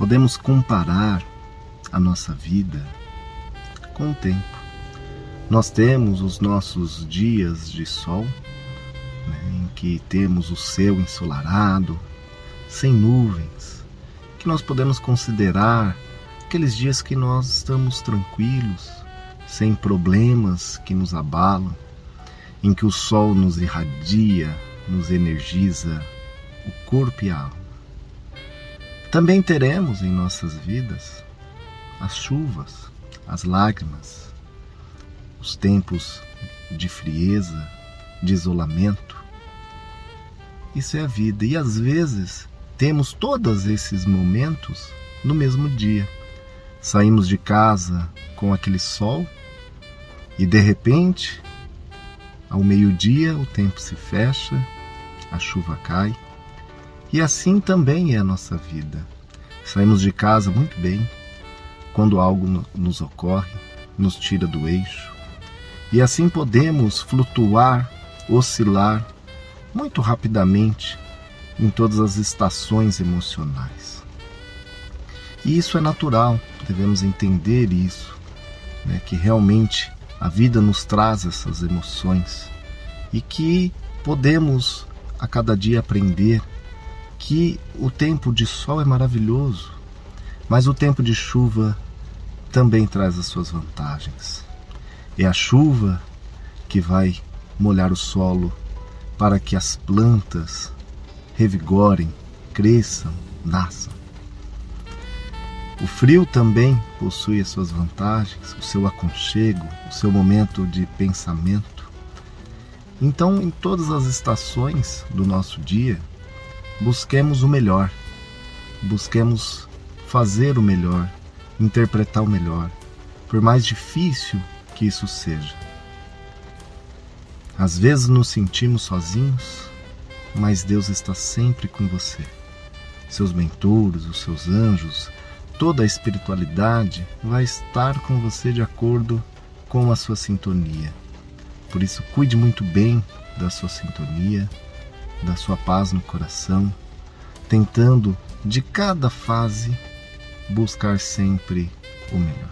podemos comparar a nossa vida com o tempo. Nós temos os nossos dias de sol, né, em que temos o céu ensolarado, sem nuvens, que nós podemos considerar aqueles dias que nós estamos tranquilos, sem problemas que nos abalam, em que o sol nos irradia, nos energiza o corpo e a alma. Também teremos em nossas vidas as chuvas, as lágrimas, os tempos de frieza, de isolamento. Isso é a vida e às vezes temos todos esses momentos no mesmo dia. Saímos de casa com aquele sol e de repente, ao meio-dia, o tempo se fecha, a chuva cai. E assim também é a nossa vida. Saímos de casa muito bem, quando algo nos ocorre, nos tira do eixo. E assim podemos flutuar, oscilar muito rapidamente em todas as estações emocionais. E isso é natural, devemos entender isso, né, que realmente a vida nos traz essas emoções e que podemos a cada dia aprender que o tempo de sol é maravilhoso, mas o tempo de chuva também traz as suas vantagens. É a chuva que vai molhar o solo para que as plantas revigorem, cresçam, nasçam. O frio também possui as suas vantagens, o seu aconchego, o seu momento de pensamento. Então, em todas as estações do nosso dia, busquemos o melhor, busquemos fazer o melhor, interpretar o melhor, por mais difícil que isso seja. Às vezes nos sentimos sozinhos, mas Deus está sempre com você. Seus mentores, os seus anjos, toda a espiritualidade vai estar com você de acordo com a sua sintonia. Por isso, cuide muito bem da sua sintonia, da sua paz no coração, tentando de cada fase buscar sempre o melhor.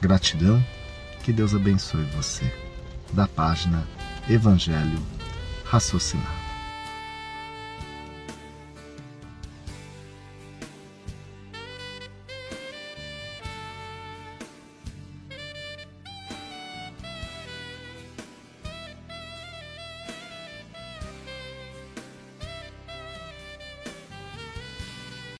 Gratidão, que Deus abençoe você. Da página Evangelho Raciocinar.